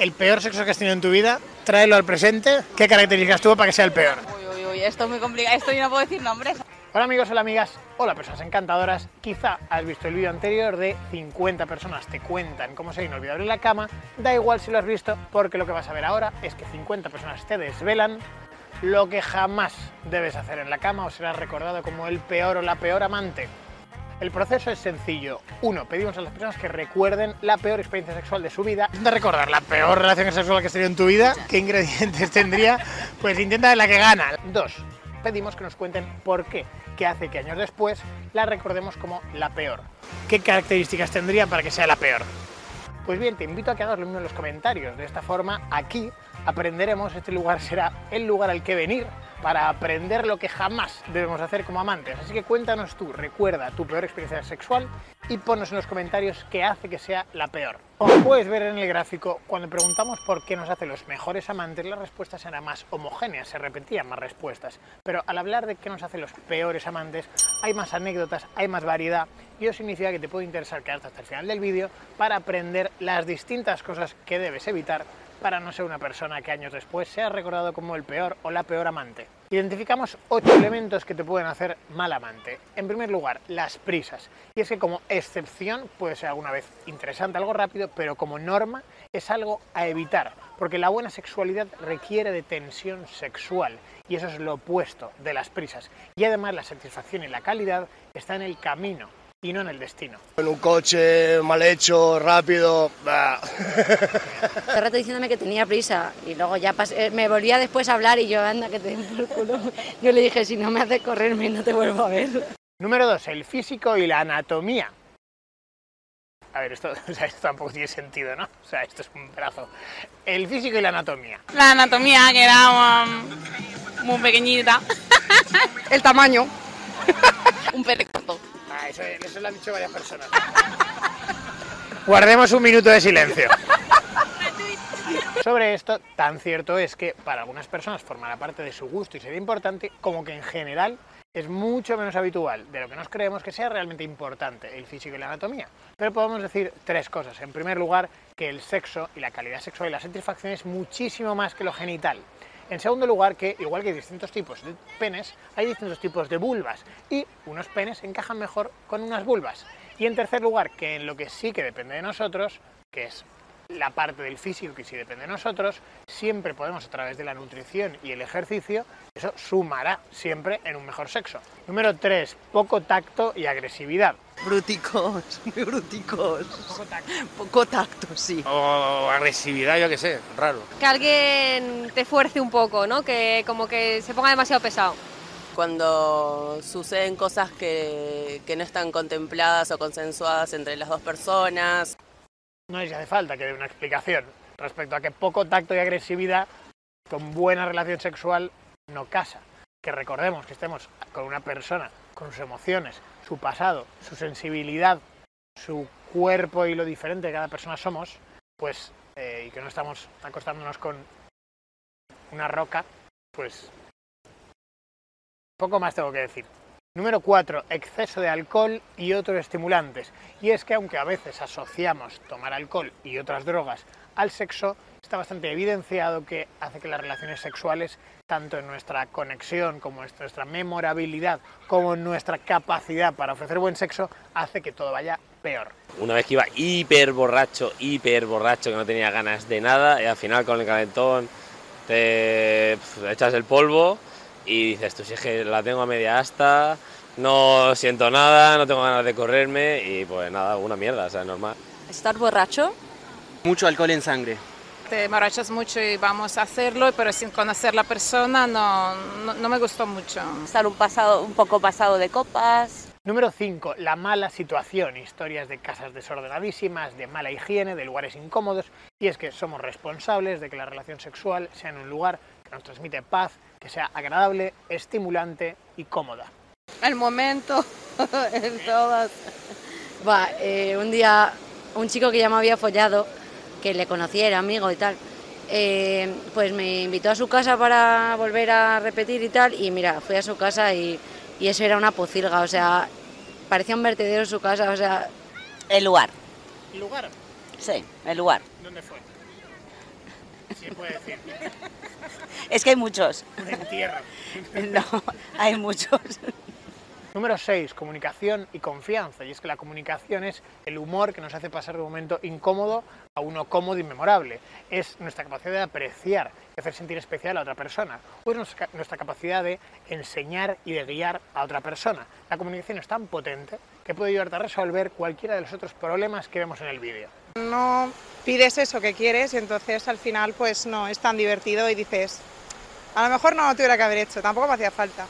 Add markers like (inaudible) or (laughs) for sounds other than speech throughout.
el peor sexo que has tenido en tu vida, tráelo al presente. ¿Qué características tuvo para que sea el peor? Uy, uy, uy, esto es muy complicado. Esto yo no puedo decir nombres. Hola amigos, hola amigas, hola personas encantadoras. Quizá has visto el vídeo anterior de 50 personas te cuentan cómo ser inolvidable en la cama. Da igual si lo has visto, porque lo que vas a ver ahora es que 50 personas te desvelan lo que jamás debes hacer en la cama o serás recordado como el peor o la peor amante. El proceso es sencillo. Uno, pedimos a las personas que recuerden la peor experiencia sexual de su vida. Intenta recordar la peor relación sexual que has tenido en tu vida. ¿Qué ingredientes tendría? Pues intenta la que gana. Dos, pedimos que nos cuenten por qué, qué hace que años después la recordemos como la peor. ¿Qué características tendría para que sea la peor? Pues bien, te invito a que hagas lo mismo en los comentarios. De esta forma, aquí aprenderemos, este lugar será el lugar al que venir para aprender lo que jamás debemos hacer como amantes. Así que cuéntanos tú, recuerda tu peor experiencia sexual y ponnos en los comentarios qué hace que sea la peor. Como puedes ver en el gráfico, cuando preguntamos por qué nos hace los mejores amantes, las respuestas eran más homogéneas, se repetían más respuestas. Pero al hablar de qué nos hace los peores amantes, hay más anécdotas, hay más variedad y eso significa que te puede interesar quedarte hasta el final del vídeo para aprender las distintas cosas que debes evitar para no ser una persona que años después sea recordado como el peor o la peor amante. Identificamos ocho elementos que te pueden hacer mal amante. En primer lugar, las prisas. Y es que como excepción puede ser alguna vez interesante, algo rápido, pero como norma es algo a evitar, porque la buena sexualidad requiere de tensión sexual y eso es lo opuesto de las prisas. Y además la satisfacción y la calidad está en el camino y no en el destino. En un coche mal hecho, rápido. bah. Todo rato diciéndome que tenía prisa y luego ya pasé- eh, me volvía después a hablar y yo, anda, que te den por culo. (laughs) Yo le dije, si no me haces correrme no te vuelvo a ver. Número dos, el físico y la anatomía. A ver, esto, (laughs) o sea, esto tampoco tiene sentido, ¿no? O sea, esto es un brazo. El físico y la anatomía. La anatomía, que era um, muy pequeñita. El tamaño. (laughs) Un pene corto. Ah, eso, lo han dicho varias personas. Guardemos un minuto de silencio. Sobre esto, tan cierto es que para algunas personas formará parte de su gusto y sería importante, como que en general es mucho menos habitual de lo que nos creemos que sea realmente importante el físico y la anatomía. Pero podemos decir tres cosas. En primer lugar, que el sexo y la calidad sexual y la satisfacción es muchísimo más que lo genital. En segundo lugar, que igual que hay distintos tipos de penes, hay distintos tipos de vulvas y unos penes encajan mejor con unas vulvas. Y en tercer lugar, que en lo que sí que depende de nosotros, que es la parte del físico que sí depende de nosotros, siempre podemos a través de la nutrición y el ejercicio, eso sumará siempre en un mejor sexo. Número 3, poco tacto y agresividad. Bruticos, (laughs) muy bruticos. Poco tacto. Poco tacto, sí. O agresividad, yo qué sé, raro. que alguien te fuerce un poco, ¿no? Que como que se ponga demasiado pesado. cuando suceden cosas que, que no están contempladas o consensuadas entre las dos personas. No les hace falta que dé una explicación respecto a que poco tacto y agresividad con buena relación sexual no casa. Que recordemos que estemos con una persona, con sus emociones, su pasado, su sensibilidad, su cuerpo y lo diferente que cada persona somos, pues, eh, y que no estamos acostándonos con una roca, pues poco más tengo que decir. Número 4. Exceso de alcohol y otros estimulantes. Y es que aunque a veces asociamos tomar alcohol y otras drogas al sexo, está bastante evidenciado que hace que las relaciones sexuales, tanto en nuestra conexión como en nuestra memorabilidad, como en nuestra capacidad para ofrecer buen sexo, hace que todo vaya peor. Una vez que iba hiper borracho, hiper borracho, que no tenía ganas de nada, y al final con el calentón te pf, echas el polvo y dices, tú si es que la tengo a media asta, no siento nada, no tengo ganas de correrme y pues nada, una mierda, o sea, normal. Estar borracho, Mucho alcohol en sangre. Te emborrachas mucho y vamos a hacerlo, pero sin conocer la persona no, no, no me gustó mucho. Estar un, pasado, un poco pasado de copas. Número 5. La mala situación. Historias de casas desordenadísimas, de mala higiene, de lugares incómodos. Y es que somos responsables de que la relación sexual sea en un lugar que nos transmite paz, que sea agradable, estimulante y cómoda. El momento, (laughs) en todas. Va, eh, un día un chico que ya me había follado, que le conocía, era amigo y tal, eh, pues me invitó a su casa para volver a repetir y tal, y mira, fui a su casa y, y eso era una pocilga, o sea, parecía un vertedero su casa, o sea, El lugar, ¿El lugar? sí, el lugar. ¿Dónde fue? Se puede decir. Es que hay muchos. Un entierro. (laughs) No, hay muchos. Número 6. Comunicación y confianza. Y es que la comunicación es el humor que nos hace pasar de un momento incómodo a uno cómodo y memorable. Es nuestra capacidad de apreciar y hacer sentir especial a otra persona. O es nuestra, capacidad de enseñar y de guiar a otra persona. La comunicación es tan potente que puede ayudarte a resolver cualquiera de los otros problemas que vemos en el vídeo. No pides eso que quieres y entonces al final pues no es tan divertido y dices, a lo mejor no lo tuviera que haber hecho, tampoco me hacía falta.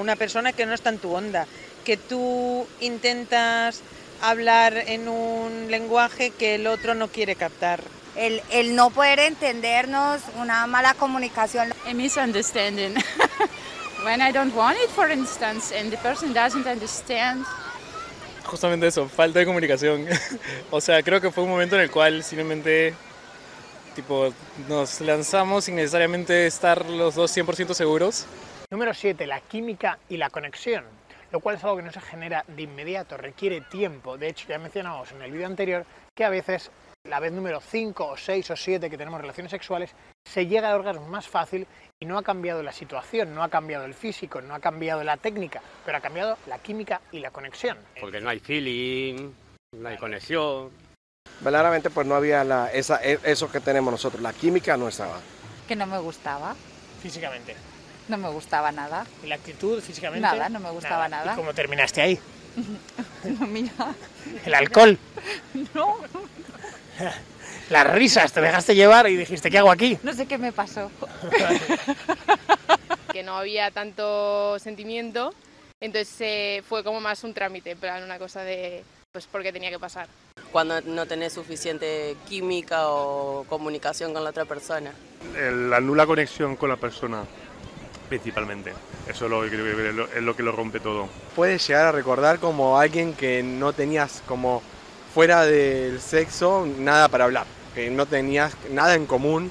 Una persona que no está en tu onda, que tú intentas hablar en un lenguaje que el otro no quiere captar. El, el no poder entendernos, una mala comunicación. A misunderstanding. (laughs) When I don't want it, for instance, and the person doesn't understand. Justamente eso, falta de comunicación. (laughs) o sea, creo que fue un momento en el cual simplemente tipo, nos lanzamos sin necesariamente estar los dos 100% seguros. Número 7. La química y la conexión, lo cual es algo que no se genera de inmediato, requiere tiempo. De hecho, ya mencionamos en el vídeo anterior que a veces la vez número 5 o 6 o 7 que tenemos relaciones sexuales, se llega al orgasmo más fácil y no ha cambiado la situación, no ha cambiado el físico, no ha cambiado la técnica, pero ha cambiado la química y la conexión. Porque no hay feeling, no hay conexión. Verdaderamente pues no había la, esa, e, eso que tenemos nosotros, la química no estaba. Que no me gustaba. Físicamente. No me gustaba nada. ¿Y la actitud físicamente? Nada, no me gustaba nada. nada. ¿Y cómo terminaste ahí? (laughs) no, mira. ¿El alcohol? (laughs) no. (laughs) Las risas, te dejaste llevar y dijiste, ¿qué hago aquí? No sé qué me pasó. que no había tanto sentimiento, entonces eh, fue como más un trámite, plan una cosa de, pues porque tenía que pasar. Cuando no tenés suficiente química o comunicación con la otra persona. La nula conexión con la persona, principalmente. Eso es lo, que, es lo que lo rompe todo. Puedes llegar a recordar como alguien que no tenías como fuera del sexo nada para hablar, que no tenías nada en común.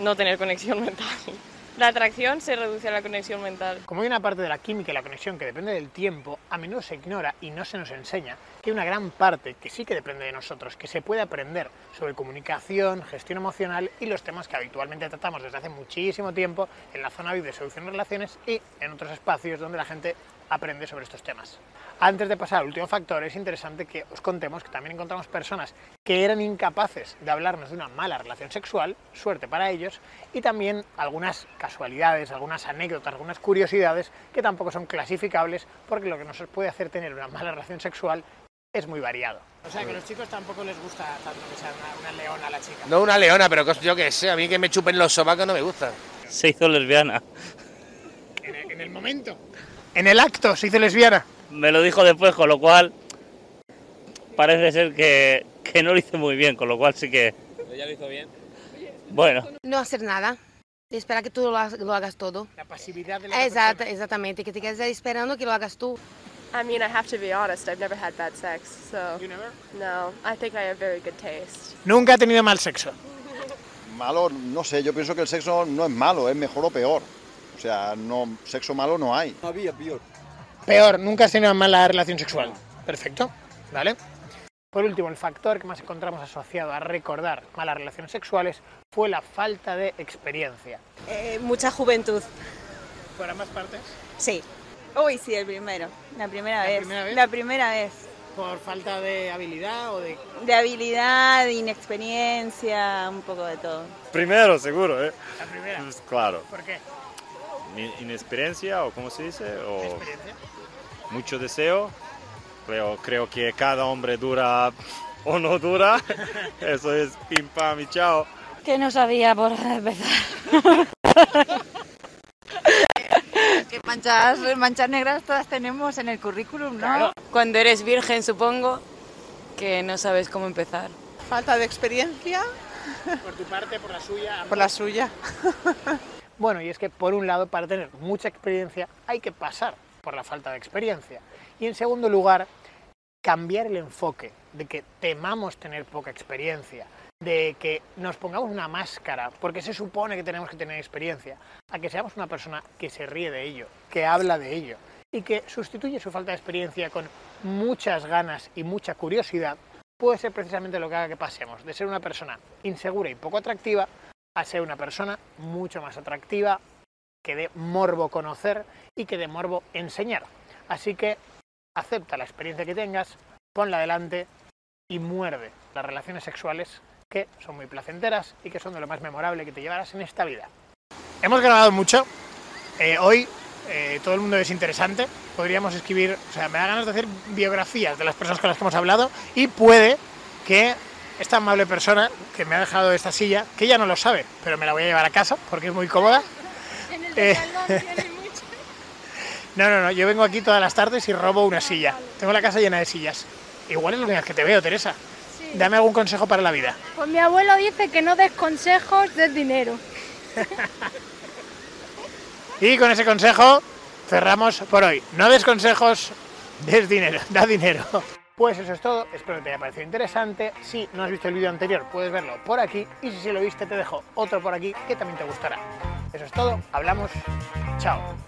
No tener conexión (laughs) mental. La atracción se reduce a la conexión mental. Como hay una parte de la química y la conexión que depende del tiempo, a menudo se ignora y no se nos enseña que hay una gran parte que sí que depende de nosotros, que se puede aprender sobre comunicación, gestión emocional y los temas que habitualmente tratamos desde hace muchísimo tiempo en la zona VIP de solución de relaciones y en otros espacios donde la gente aprende sobre estos temas. Antes de pasar al último factor, es interesante que os contemos que también encontramos personas que eran incapaces de hablarnos de una mala relación sexual, suerte para ellos, y también algunas casualidades, algunas anécdotas, algunas curiosidades que tampoco son clasificables porque lo que nos puede hacer tener una mala relación sexual es muy variado. O sea, que a los chicos tampoco les gusta tanto que sea una, una leona la chica. No una leona, pero que- yo qué sé, a mí que me chupen los sobacos no me gusta. Se hizo lesbiana. En el, en el momento. En el acto se hizo lesbiana. Me lo dijo después, con lo cual parece ser que, que no lo hice muy bien, con lo cual sí que, ¿Ella lo hizo bien? bueno, No hacer nada. Esperar que tú lo, ha- lo hagas todo. La pasividad de la Exacto, exactamente. Que te quedes ahí esperando que lo hagas tú. I mean, I have to be honest, I've never had bad sex, so. You never? No, I think I have very good taste. Nunca ha tenido mal sexo. (laughs) Malo, no sé, yo pienso que el sexo no es malo, es mejor o peor. O sea, no, sexo malo no hay. Había peor. Peor, nunca has tenido una mala relación sexual. Perfecto, ¿vale? Por último, el factor que más encontramos asociado a recordar malas relaciones sexuales fue la falta de experiencia. Eh, mucha juventud. ¿Por ambas partes? Sí. Uy, sí, el primero. La primera ¿La vez. primera vez? La primera vez. ¿Por falta de habilidad o de...? De habilidad, de inexperiencia, un poco de todo. Primero, seguro, ¿eh? La primera. Pues claro. ¿Por qué? Mi- ¿Inexperiencia o cómo se dice? O mucho deseo. Creo, creo que cada hombre dura o no dura. (laughs) Eso es pim pam y chao. Que no sabía por empezar. (laughs) Que manchas, manchas negras todas tenemos en el currículum, ¿no? Cuando eres virgen, supongo, que no sabes cómo empezar. Falta de experiencia Por tu parte, por la suya. por la suya. Bueno, y es que por un lado, para tener mucha experiencia hay que pasar por la falta de experiencia. Y en segundo lugar, cambiar el enfoque de que temamos tener poca experiencia, de que nos pongamos una máscara porque se supone que tenemos que tener experiencia, a que seamos una persona que se ríe de ello, que habla de ello y que sustituye su falta de experiencia con muchas ganas y mucha curiosidad, puede ser precisamente lo que haga que pasemos de ser una persona insegura y poco atractiva a ser una persona mucho más atractiva, que dé morbo conocer y que dé morbo enseñar. Así que acepta la experiencia que tengas, ponla adelante y muerde las relaciones sexuales que son muy placenteras y que son de lo más memorable que te llevarás en esta vida. Hemos grabado mucho. Eh, hoy eh, todo el mundo es interesante. Podríamos escribir, o sea, me da ganas de hacer biografías de las personas con las que hemos hablado y puede que esta amable persona que me ha dejado esta silla, que ella no lo sabe, pero me la voy a llevar a casa porque es muy cómoda. Eh, (laughs) no, no, no, yo vengo aquí todas las tardes y robo una silla. Tengo la casa llena de sillas. Igual es la única vez que te veo, Teresa. Dame algún consejo para la vida. Pues mi abuelo dice que no des consejos del dinero. (laughs) Y con ese consejo cerramos por hoy. No des consejos, des dinero, da dinero. Pues eso es todo, espero que te haya parecido interesante. Si no has visto el vídeo anterior, puedes verlo por aquí. Y si lo viste, te dejo otro por aquí que también te gustará. Eso es todo, hablamos, chao.